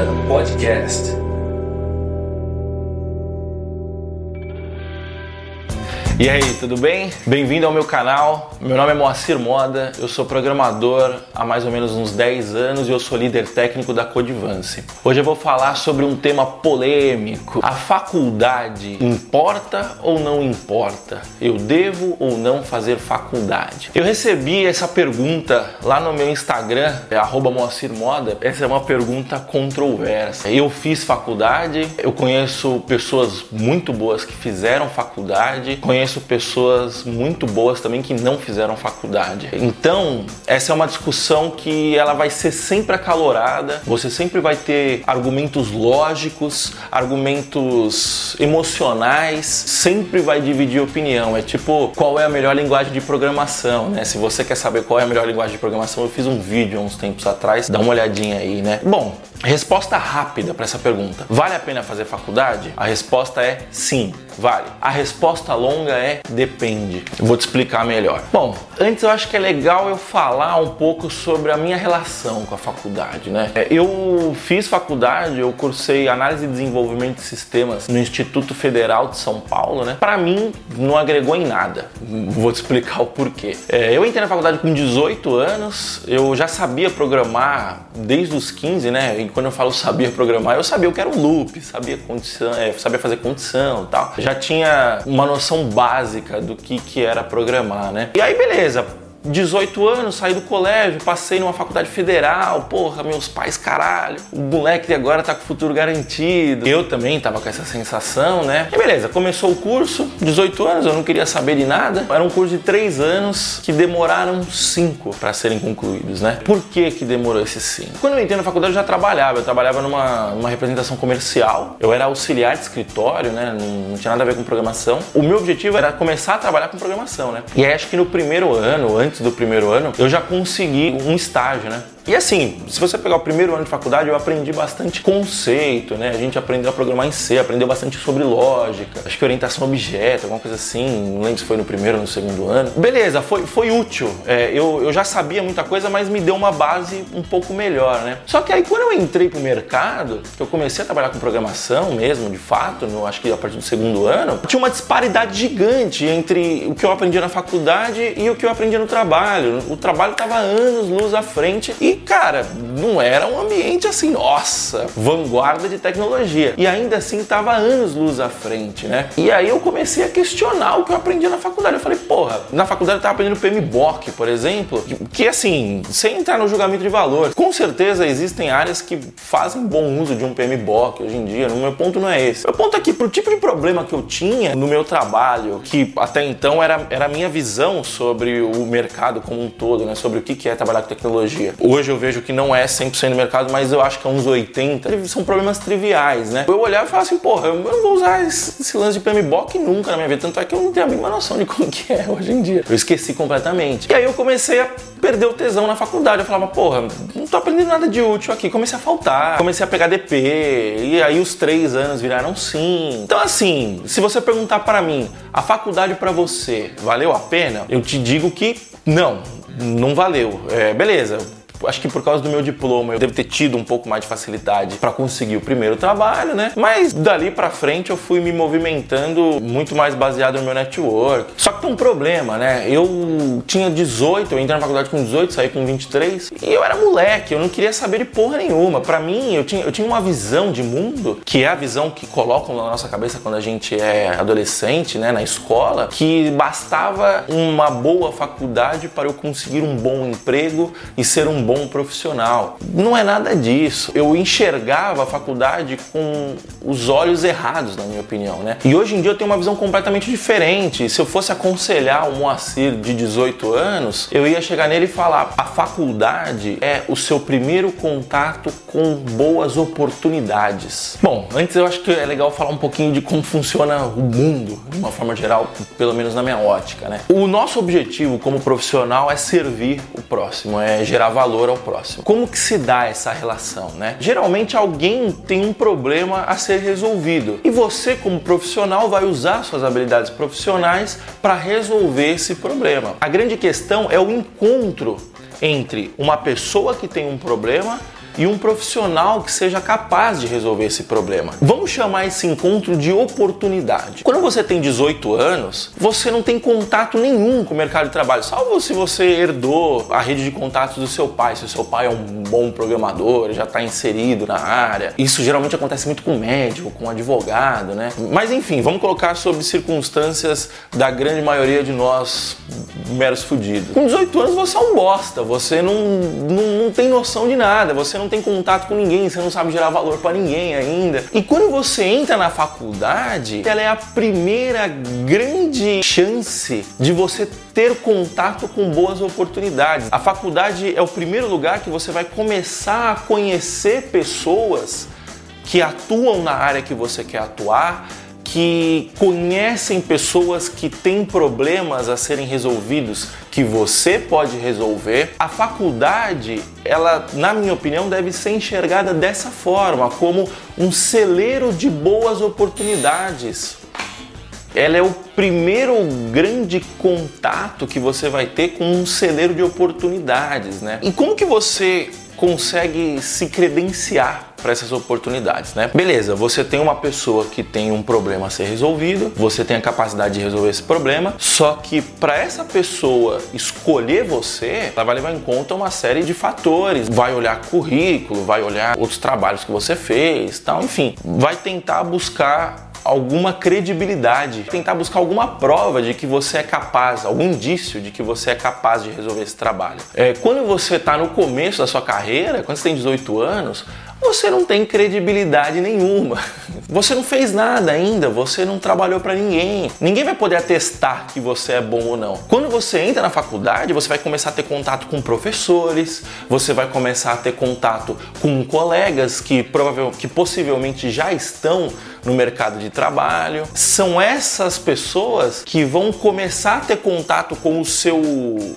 Moda Podcast. E aí, tudo bem? Bem-vindo ao meu canal. Meu nome é Moacir Moda, eu sou programador há mais ou menos uns 10 anos e eu sou líder técnico da Codivance. Hoje eu vou falar sobre um tema polêmico. A faculdade importa ou não importa? Eu devo ou não fazer faculdade? Eu recebi essa pergunta lá no meu Instagram, é. Essa é uma pergunta controversa. Eu fiz faculdade, eu conheço pessoas muito boas que fizeram faculdade, conheço conheço pessoas muito boas também que não fizeram faculdade. Então, essa é uma discussão que ela vai ser sempre acalorada. Você sempre vai ter argumentos lógicos, argumentos emocionais, sempre vai dividir opinião. É tipo, qual é a melhor linguagem de programação, né? Se você quer saber qual é a melhor linguagem de programação, eu fiz um vídeo há uns tempos atrás, dá uma olhadinha aí, né? Bom, resposta rápida para essa pergunta. Vale a pena fazer faculdade? A resposta é sim. Vale. A resposta longa é depende. Eu vou te explicar melhor. Bom, antes eu acho que é legal eu falar um pouco sobre a minha relação com a faculdade, né? É, eu fiz faculdade, eu cursei análise e desenvolvimento de sistemas no Instituto Federal de São Paulo, né? Para mim não agregou em nada. Vou te explicar o porquê. É, eu entrei na faculdade com 18 anos, eu já sabia programar desde os 15, né? Quando eu falo sabia programar, eu sabia o que era um loop, sabia condição, é, sabia fazer condição, tal. Já tinha uma noção básica do que, que era programar, né? E aí, beleza 18 anos, saí do colégio, passei numa faculdade federal, porra, meus pais, caralho, o moleque agora tá com o futuro garantido. Eu também tava com essa sensação, né? E beleza, começou o curso, 18 anos, eu não queria saber de nada. Era um curso de 3 anos que demoraram 5 para serem concluídos, né? Por que que demorou esses 5? Quando eu entrei na faculdade eu já trabalhava, eu trabalhava numa, numa representação comercial, eu era auxiliar de escritório, né? Não, não tinha nada a ver com programação. O meu objetivo era começar a trabalhar com programação, né? E aí acho que no primeiro ano, antes antes do primeiro ano, eu já consegui um estágio, né? E assim, se você pegar o primeiro ano de faculdade, eu aprendi bastante conceito, né? A gente aprendeu a programar em C, aprendeu bastante sobre lógica, acho que orientação objeto, alguma coisa assim, não lembro se foi no primeiro ou no segundo ano. Beleza, foi, foi útil. É, eu, eu já sabia muita coisa, mas me deu uma base um pouco melhor, né? Só que aí quando eu entrei pro mercado, que eu comecei a trabalhar com programação mesmo, de fato, no, acho que a partir do segundo ano, tinha uma disparidade gigante entre o que eu aprendi na faculdade e o que eu aprendi no trabalho. O trabalho estava anos luz à frente e cara, não era um ambiente assim, nossa, vanguarda de tecnologia. E ainda assim tava anos luz à frente, né? E aí eu comecei a questionar o que eu aprendi na faculdade. Eu falei, porra, na faculdade eu tava aprendendo PMBOK, por exemplo, que, assim, sem entrar no julgamento de valor, com certeza existem áreas que fazem bom uso de um PMBOK hoje em dia. No meu ponto não é esse. Meu ponto é que pro tipo de problema que eu tinha no meu trabalho, que até então era, era a minha visão sobre o mercado como um todo, né? Sobre o que é trabalhar com tecnologia. Hoje eu vejo que não é 100% do mercado, mas eu acho que é uns 80%. São problemas triviais, né? Eu olhar e falar assim, porra, eu não vou usar esse, esse lance de PMBOK nunca na minha vida. Tanto é que eu não tenho a mínima noção de como que é hoje em dia. Eu esqueci completamente. E aí eu comecei a perder o tesão na faculdade. Eu falava, porra, não tô aprendendo nada de útil aqui. Comecei a faltar, comecei a pegar DP, e aí os três anos viraram sim. Então, assim, se você perguntar para mim, a faculdade para você valeu a pena? Eu te digo que não, não valeu. É, beleza, acho que por causa do meu diploma eu devo ter tido um pouco mais de facilidade para conseguir o primeiro trabalho, né? Mas dali para frente eu fui me movimentando muito mais baseado no meu network. Só que tem um problema, né? Eu tinha 18, eu entrei na faculdade com 18, saí com 23 e eu era moleque, eu não queria saber de porra nenhuma. Para mim, eu tinha, eu tinha uma visão de mundo, que é a visão que colocam na nossa cabeça quando a gente é adolescente, né, na escola, que bastava uma boa faculdade para eu conseguir um bom emprego e ser um bom profissional. Não é nada disso. Eu enxergava a faculdade com os olhos errados, na minha opinião, né? E hoje em dia eu tenho uma visão completamente diferente. Se eu fosse aconselhar o Moacir de 18 anos, eu ia chegar nele e falar: a faculdade é o seu primeiro contato com boas oportunidades. Bom, antes eu acho que é legal falar um pouquinho de como funciona o mundo, de uma forma geral, pelo menos na minha ótica, né? O nosso objetivo como profissional é servir o próximo, é gerar valor valor ao próximo. Como que se dá essa relação, né? Geralmente alguém tem um problema a ser resolvido e você como profissional vai usar suas habilidades profissionais para resolver esse problema. A grande questão é o encontro entre uma pessoa que tem um problema e um profissional que seja capaz de resolver esse problema. Vamos chamar esse encontro de oportunidade. Quando você tem 18 anos, você não tem contato nenhum com o mercado de trabalho, salvo se você herdou a rede de contatos do seu pai, se o seu pai é um bom programador, já está inserido na área. Isso geralmente acontece muito com médico, com advogado, né? Mas enfim, vamos colocar sobre circunstâncias da grande maioria de nós meros fudidos. Com 18 anos você é um bosta, você não, não, não tem noção de nada, você não tem contato com ninguém, você não sabe gerar valor para ninguém ainda. E quando você entra na faculdade, ela é a primeira grande chance de você ter contato com boas oportunidades. A faculdade é o primeiro lugar que você vai começar a conhecer pessoas que atuam na área que você quer atuar, que conhecem pessoas que têm problemas a serem resolvidos que você pode resolver. A faculdade, ela, na minha opinião, deve ser enxergada dessa forma, como um celeiro de boas oportunidades. Ela é o primeiro grande contato que você vai ter com um celeiro de oportunidades, né? E como que você consegue se credenciar para essas oportunidades, né? Beleza, você tem uma pessoa que tem um problema a ser resolvido, você tem a capacidade de resolver esse problema, só que para essa pessoa escolher você, ela vai levar em conta uma série de fatores, vai olhar currículo, vai olhar outros trabalhos que você fez, tal, enfim, vai tentar buscar alguma credibilidade, tentar buscar alguma prova de que você é capaz, algum indício de que você é capaz de resolver esse trabalho. É, quando você está no começo da sua carreira, quando você tem 18 anos, você não tem credibilidade nenhuma. Você não fez nada ainda, você não trabalhou para ninguém. Ninguém vai poder atestar que você é bom ou não. Quando você entra na faculdade, você vai começar a ter contato com professores, você vai começar a ter contato com colegas que provavelmente que possivelmente já estão no mercado de trabalho. São essas pessoas que vão começar a ter contato com o seu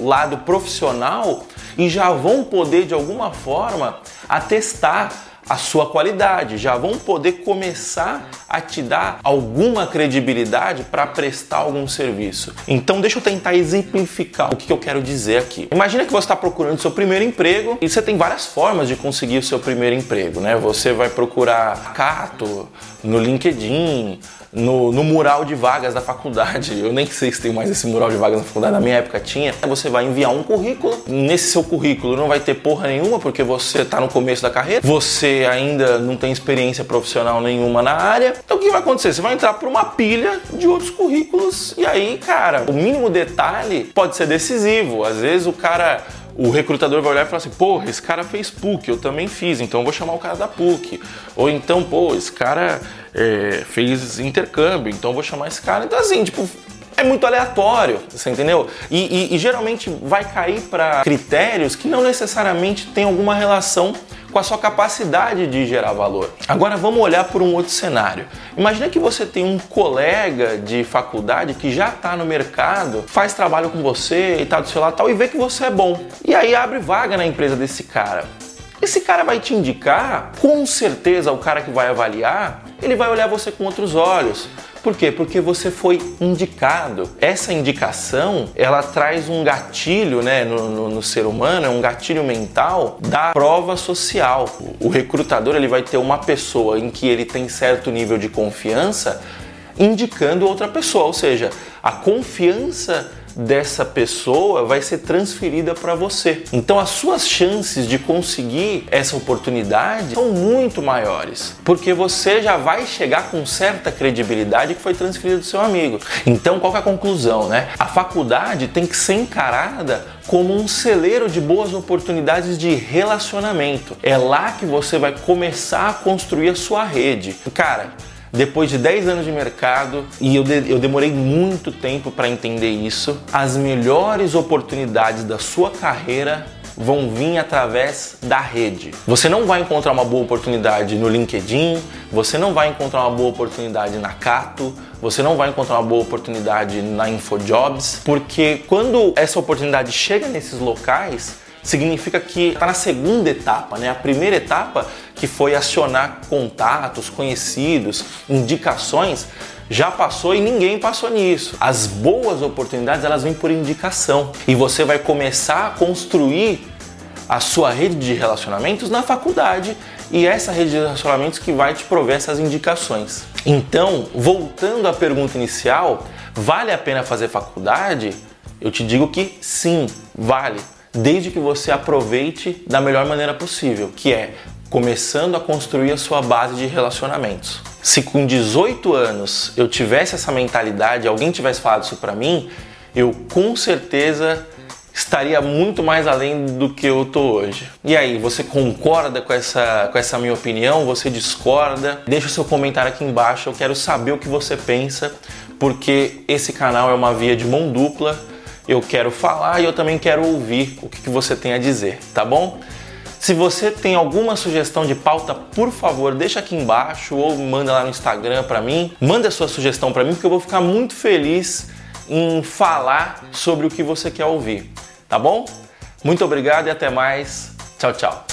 lado profissional e já vão poder de alguma forma atestar a sua qualidade, já vão poder começar a te dar alguma credibilidade para prestar algum serviço. Então, deixa eu tentar exemplificar o que eu quero dizer aqui. Imagina que você está procurando seu primeiro emprego e você tem várias formas de conseguir o seu primeiro emprego, né? Você vai procurar Cato no LinkedIn, no, no, mural de vagas da faculdade. Eu nem sei se tem mais esse mural de vagas na faculdade, na minha época tinha. Você vai enviar um currículo. Nesse seu currículo não vai ter porra nenhuma, porque você está no começo da carreira, você ainda não tem experiência profissional nenhuma na área. Então o que vai acontecer? Você vai entrar por uma pilha de outros currículos, e aí, cara, o mínimo detalhe pode ser decisivo. Às vezes o cara o recrutador vai olhar e falar assim: porra, esse cara fez PUC, eu também fiz, então eu vou chamar o cara da PUC. Ou então, pô, esse cara é, fez intercâmbio, então eu vou chamar esse cara. Então, assim, tipo, é muito aleatório, você entendeu? E, e, e geralmente vai cair para critérios que não necessariamente tem alguma relação com a sua capacidade de gerar valor. Agora vamos olhar por um outro cenário. Imagina que você tem um colega de faculdade que já está no mercado, faz trabalho com você e tal, do seu lado tal, e vê que você é bom. E aí abre vaga na empresa desse cara. Esse cara vai te indicar, com certeza o cara que vai avaliar, ele vai olhar você com outros olhos. Por quê? Porque você foi indicado. Essa indicação, ela traz um gatilho né, no, no, no ser humano, é um gatilho mental da prova social. O recrutador ele vai ter uma pessoa em que ele tem certo nível de confiança indicando outra pessoa, ou seja, a confiança dessa pessoa vai ser transferida para você. Então as suas chances de conseguir essa oportunidade são muito maiores, porque você já vai chegar com certa credibilidade que foi transferida do seu amigo. Então qual é a conclusão, né? A faculdade tem que ser encarada como um celeiro de boas oportunidades de relacionamento. É lá que você vai começar a construir a sua rede. Cara, depois de 10 anos de mercado, e eu, de, eu demorei muito tempo para entender isso, as melhores oportunidades da sua carreira vão vir através da rede. Você não vai encontrar uma boa oportunidade no LinkedIn, você não vai encontrar uma boa oportunidade na Cato, você não vai encontrar uma boa oportunidade na InfoJobs, porque quando essa oportunidade chega nesses locais, significa que está na segunda etapa, né? A primeira etapa, que foi acionar contatos, conhecidos, indicações, já passou e ninguém passou nisso. As boas oportunidades, elas vêm por indicação. E você vai começar a construir a sua rede de relacionamentos na faculdade e essa rede de relacionamentos que vai te prover essas indicações. Então, voltando à pergunta inicial, vale a pena fazer faculdade? Eu te digo que sim, vale, desde que você aproveite da melhor maneira possível, que é começando a construir a sua base de relacionamentos. Se com 18 anos eu tivesse essa mentalidade, alguém tivesse falado isso para mim, eu com certeza estaria muito mais além do que eu tô hoje. E aí, você concorda com essa, com essa minha opinião? Você discorda? Deixa o seu comentário aqui embaixo, eu quero saber o que você pensa, porque esse canal é uma via de mão dupla. Eu quero falar e eu também quero ouvir o que, você tem a dizer, tá bom? Se você tem alguma sugestão de pauta, por favor, deixa aqui embaixo ou manda lá no Instagram para mim. Manda sua sugestão para mim, porque eu vou ficar muito feliz em falar sobre o que você quer ouvir, tá bom? Muito obrigado e até mais. Tchau, tchau.